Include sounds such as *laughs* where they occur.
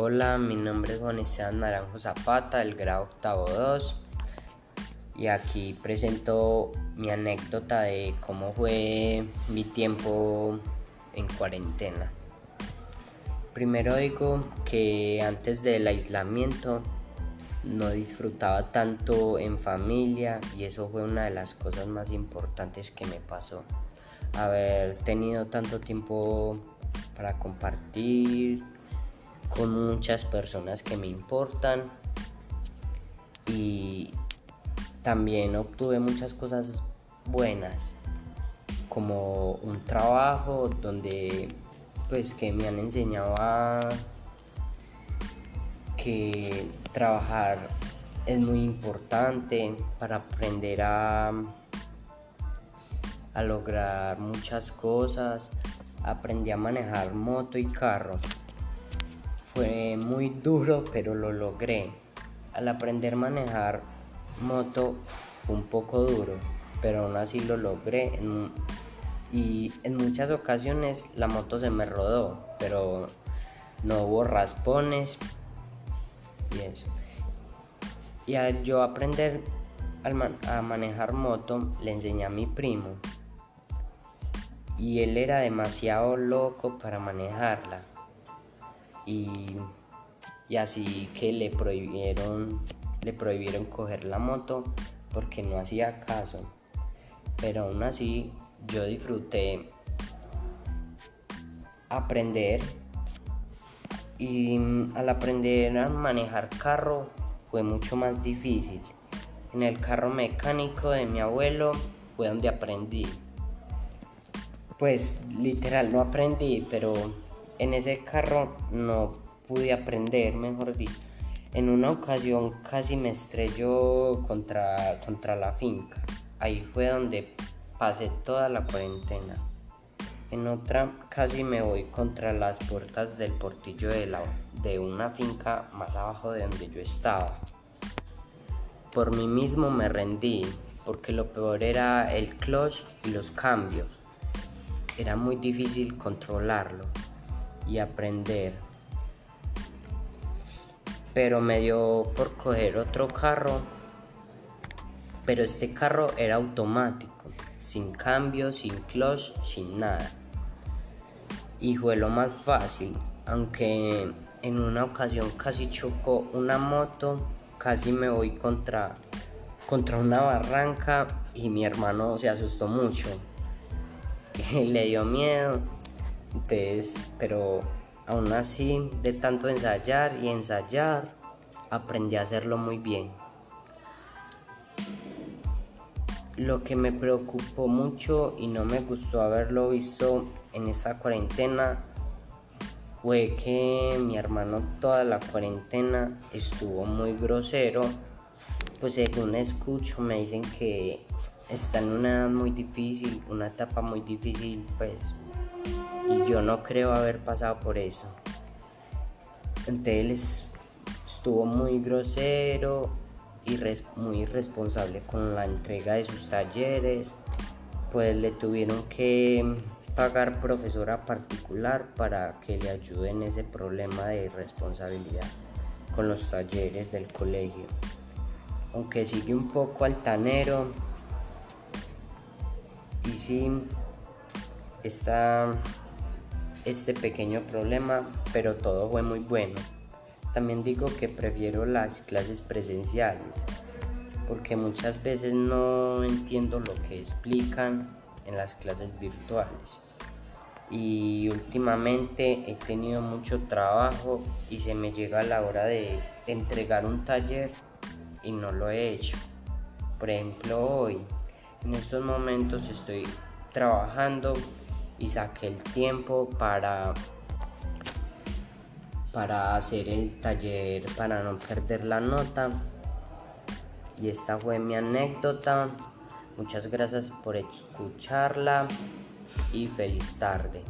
Hola, mi nombre es Juan Naranjo Zapata, del grado octavo 2 y aquí presento mi anécdota de cómo fue mi tiempo en cuarentena. Primero digo que antes del aislamiento no disfrutaba tanto en familia y eso fue una de las cosas más importantes que me pasó. Haber tenido tanto tiempo para compartir con muchas personas que me importan y también obtuve muchas cosas buenas como un trabajo donde pues que me han enseñado a que trabajar es muy importante para aprender a, a lograr muchas cosas. Aprendí a manejar moto y carro. Fue muy duro, pero lo logré. Al aprender a manejar moto fue un poco duro, pero aún así lo logré. y en muchas ocasiones la moto se me rodó, pero no hubo raspones y eso. Y al yo aprender a manejar moto, le enseñé a mi primo. Y él era demasiado loco para manejarla. Y, y así que le prohibieron, le prohibieron coger la moto porque no hacía caso. Pero aún así yo disfruté aprender y al aprender a manejar carro fue mucho más difícil. En el carro mecánico de mi abuelo fue donde aprendí. Pues literal no aprendí, pero en ese carro no pude aprender, mejor dicho. En una ocasión casi me estrelló contra, contra la finca. Ahí fue donde pasé toda la cuarentena. En otra casi me voy contra las puertas del portillo de, la, de una finca más abajo de donde yo estaba. Por mí mismo me rendí, porque lo peor era el clutch y los cambios. Era muy difícil controlarlo y aprender. Pero me dio por coger otro carro, pero este carro era automático sin cambio, sin clutch, sin nada. Y fue lo más fácil, aunque en una ocasión casi chocó una moto, casi me voy contra, contra una barranca y mi hermano se asustó mucho. *laughs* Le dio miedo, entonces, pero aún así, de tanto ensayar y ensayar, aprendí a hacerlo muy bien. Lo que me preocupó mucho y no me gustó haberlo visto en esta cuarentena fue que mi hermano toda la cuarentena estuvo muy grosero. Pues según escucho me dicen que está en una edad muy difícil, una etapa muy difícil, pues. Y yo no creo haber pasado por eso. Entonces estuvo muy grosero muy irresponsable con la entrega de sus talleres, pues le tuvieron que pagar profesora particular para que le ayude en ese problema de irresponsabilidad con los talleres del colegio. Aunque sigue un poco altanero y sí está este pequeño problema, pero todo fue muy bueno. También digo que prefiero las clases presenciales porque muchas veces no entiendo lo que explican en las clases virtuales. Y últimamente he tenido mucho trabajo y se me llega la hora de entregar un taller y no lo he hecho. Por ejemplo, hoy, en estos momentos estoy trabajando y saqué el tiempo para para hacer el taller para no perder la nota. Y esta fue mi anécdota. Muchas gracias por escucharla y feliz tarde.